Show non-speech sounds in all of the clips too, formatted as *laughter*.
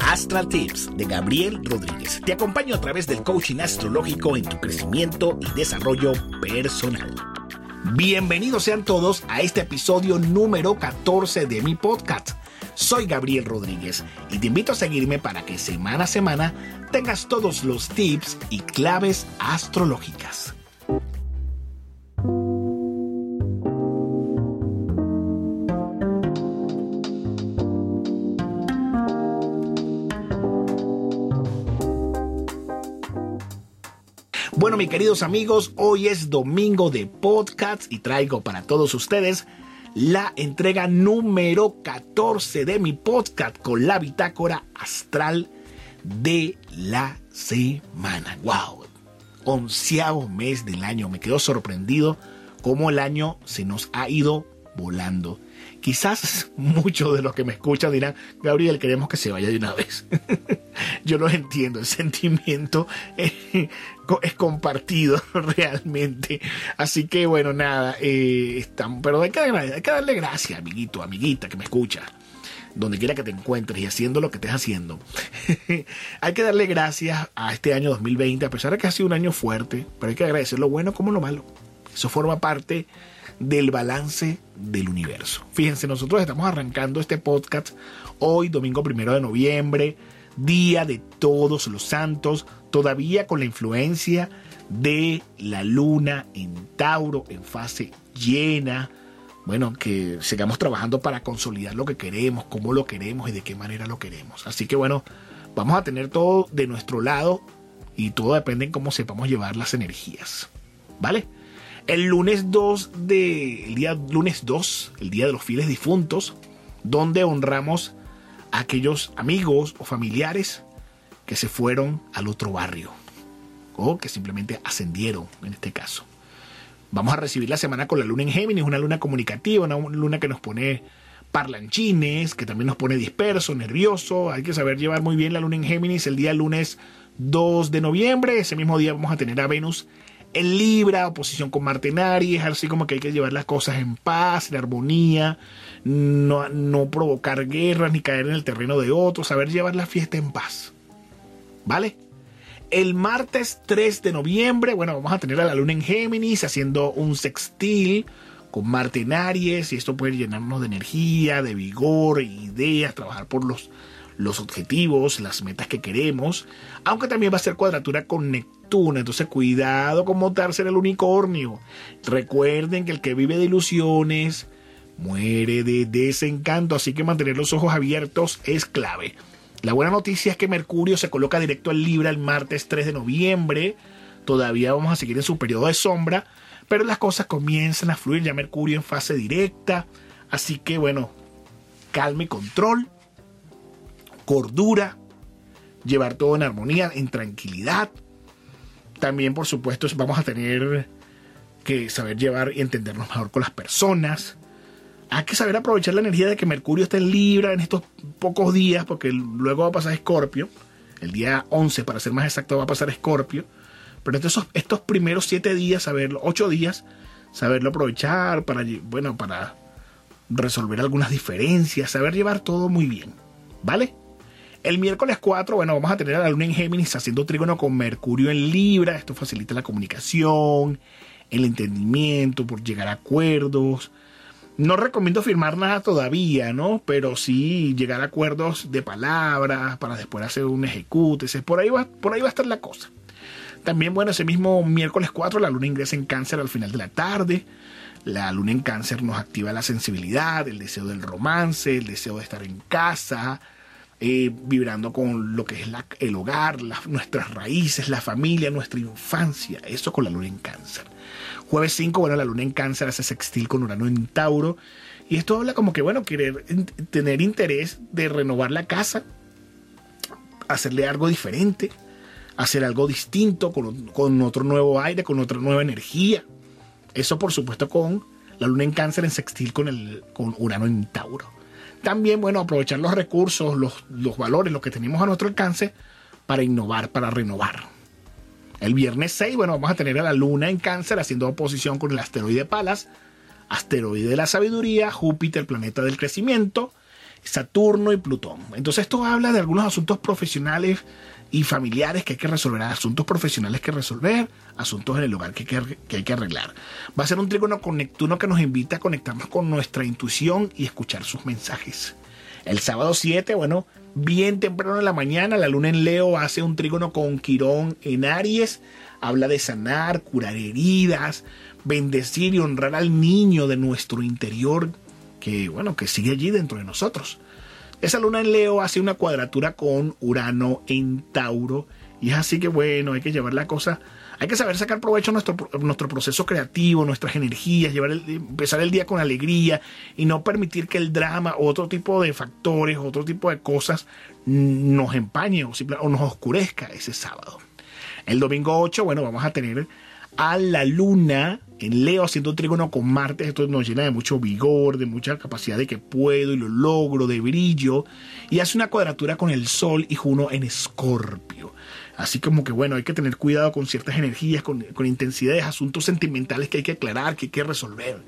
Astral Tips de Gabriel Rodríguez. Te acompaño a través del coaching astrológico en tu crecimiento y desarrollo personal. Bienvenidos sean todos a este episodio número 14 de mi podcast. Soy Gabriel Rodríguez y te invito a seguirme para que semana a semana tengas todos los tips y claves astrológicas. Bueno, mis queridos amigos, hoy es domingo de podcast y traigo para todos ustedes la entrega número 14 de mi podcast con la bitácora astral de la semana. ¡Wow! Onceavo mes del año. Me quedo sorprendido cómo el año se nos ha ido volando. Quizás *laughs* muchos de los que me escuchan dirán, Gabriel, queremos que se vaya de una vez. *laughs* Yo lo entiendo, el sentimiento *laughs* es, compartido realmente. Así que bueno, nada, eh, pero hay que, hay que darle gracias, amiguito, amiguita que me escucha donde quiera que te encuentres y haciendo lo que estés haciendo. hay que darle gracias a este año 2020, a pesar de que ha sido un año fuerte, pero hay que agradecer lo bueno como lo malo. Eso forma parte del balance del universo. Fíjense, nosotros estamos arrancando este podcast hoy, domingo primero de noviembre, día de todos los santos, todavía con la influencia de la luna en Tauro en fase llena. Bueno, que sigamos trabajando para consolidar lo que queremos, cómo lo queremos y de qué manera lo queremos. Así que bueno, vamos a tener todo de nuestro lado y todo depende en cómo sepamos llevar las energías. ¿Vale? El lunes 2 de el día lunes 2, el día de los fieles difuntos, donde honramos a aquellos amigos o familiares que se fueron al otro barrio o que simplemente ascendieron en este caso. Vamos a recibir la semana con la luna en Géminis, una luna comunicativa, una luna que nos pone parlanchines, que también nos pone disperso, nervioso. Hay que saber llevar muy bien la luna en Géminis el día lunes 2 de noviembre. Ese mismo día vamos a tener a Venus en Libra, oposición con Marte en Aries, así como que hay que llevar las cosas en paz, en armonía, no, no provocar guerras ni caer en el terreno de otros, saber llevar la fiesta en paz. ¿Vale? El martes 3 de noviembre, bueno, vamos a tener a la luna en Géminis haciendo un sextil con Marte en Aries y esto puede llenarnos de energía, de vigor, ideas, trabajar por los, los objetivos, las metas que queremos, aunque también va a ser cuadratura con Neptuno, entonces cuidado con montarse en el unicornio. Recuerden que el que vive de ilusiones muere de desencanto, así que mantener los ojos abiertos es clave. La buena noticia es que Mercurio se coloca directo al Libra el martes 3 de noviembre. Todavía vamos a seguir en su periodo de sombra, pero las cosas comienzan a fluir ya Mercurio en fase directa. Así que bueno, calma y control, cordura, llevar todo en armonía, en tranquilidad. También, por supuesto, vamos a tener que saber llevar y entendernos mejor con las personas hay que saber aprovechar la energía de que Mercurio está en Libra en estos pocos días, porque luego va a pasar Escorpio. El día 11, para ser más exacto, va a pasar Escorpio. Pero estos, estos primeros 7 días, saberlo, 8 días, saberlo aprovechar para, bueno, para resolver algunas diferencias, saber llevar todo muy bien. ¿Vale? El miércoles 4, bueno, vamos a tener a la luna en Géminis haciendo trígono con Mercurio en Libra. Esto facilita la comunicación, el entendimiento, por llegar a acuerdos no recomiendo firmar nada todavía, ¿no? Pero sí llegar a acuerdos de palabras para después hacer un ejecute. Por por ahí va a estar la cosa. También, bueno, ese mismo miércoles 4 la luna ingresa en cáncer al final de la tarde. La luna en cáncer nos activa la sensibilidad, el deseo del romance, el deseo de estar en casa, eh, vibrando con lo que es el hogar, nuestras raíces, la familia, nuestra infancia. Eso con la luna en cáncer. Jueves 5, bueno, la luna en cáncer hace sextil con Urano en Tauro. Y esto habla como que, bueno, querer tener interés de renovar la casa, hacerle algo diferente, hacer algo distinto, con, otro nuevo aire, con otra nueva energía. Eso, por supuesto, con la luna en cáncer en sextil con, el, con Urano en Tauro. También, bueno, aprovechar los recursos, los, los valores, lo que tenemos a nuestro alcance para innovar, para renovar. El viernes 6, bueno, vamos a tener a la Luna en cáncer haciendo oposición con el asteroide Palas, asteroide de la sabiduría, Júpiter, planeta del crecimiento. Saturno y Plutón. Entonces esto habla de algunos asuntos profesionales y familiares que hay que resolver, asuntos profesionales que resolver, asuntos en el hogar que hay que, arreglar. Va a ser un trígono con Neptuno que nos invita a conectarnos con nuestra intuición y escuchar sus mensajes. El sábado 7, bueno, bien temprano en la mañana, la luna en Leo hace un trígono con Quirón en Aries, habla de sanar, curar heridas, bendecir y honrar al niño de nuestro interior que, bueno, que sigue allí dentro de nosotros. Esa luna en Leo hace una cuadratura con Urano en Tauro y es así que, bueno, hay que llevar la cosa hay que saber sacar provecho a nuestro, nuestro proceso creativo, nuestras energías, llevar empezar el día con alegría y no permitir que el drama otro tipo de factores, otro tipo de cosas nos empañe o, o nos oscurezca ese sábado. El domingo 8, bueno, vamos a tener a la luna en Leo haciendo trígono con Marte. Esto nos llena de mucho vigor, de mucha capacidad de que puedo y lo logro, de brillo. Y hace una cuadratura con el Sol y Juno en Escorpio. Así como que bueno, hay que tener cuidado con ciertas energías, con, con intensidades, asuntos sentimentales que hay que aclarar, que hay que resolver.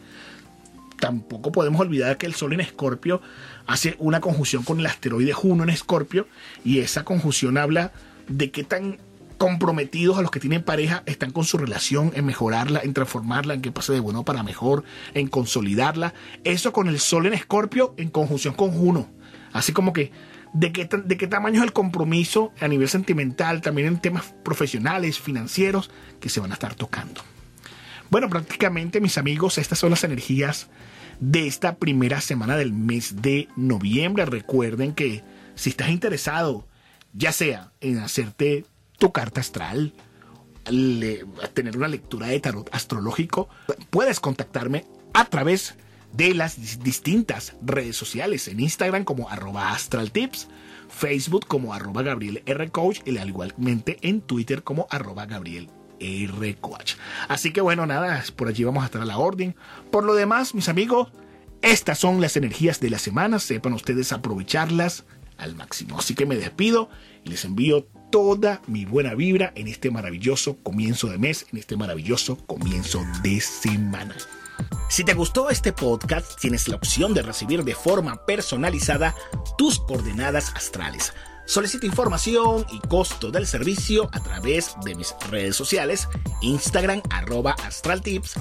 Tampoco podemos olvidar que el Sol en Escorpio hace una conjunción con el asteroide Juno en Escorpio y esa conjunción habla de qué tan comprometidos a los que tienen pareja están con su relación en mejorarla, en transformarla, en que pase de bueno para mejor, en consolidarla. Eso con el Sol en Escorpio en conjunción con Juno. Así como que de qué, de qué tamaño es el compromiso a nivel sentimental, también en temas profesionales, financieros, que se van a estar tocando. Bueno, prácticamente mis amigos, estas son las energías de esta primera semana del mes de noviembre. Recuerden que si estás interesado, ya sea en hacerte tu carta astral, tener una lectura de tarot astrológico, puedes contactarme a través de las distintas redes sociales, en Instagram como arroba astraltips, Facebook como arroba Gabriel R. Coach y al igualmente en Twitter como arroba Gabriel R. Coach. Así que bueno, nada, por allí vamos a estar a la orden. Por lo demás, mis amigos, estas son las energías de la semana, sepan ustedes aprovecharlas al máximo. Así que me despido y les envío toda mi buena vibra en este maravilloso comienzo de mes, en este maravilloso comienzo de semana. Si te gustó este podcast, tienes la opción de recibir de forma personalizada tus coordenadas astrales. Solicita información y costo del servicio a través de mis redes sociales, Instagram arroba astraltips,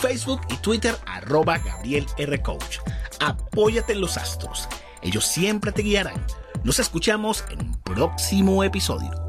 Facebook y Twitter arroba Gabriel R. Coach. Apóyate en los astros, ellos siempre te guiarán. Nos escuchamos en un próximo episodio.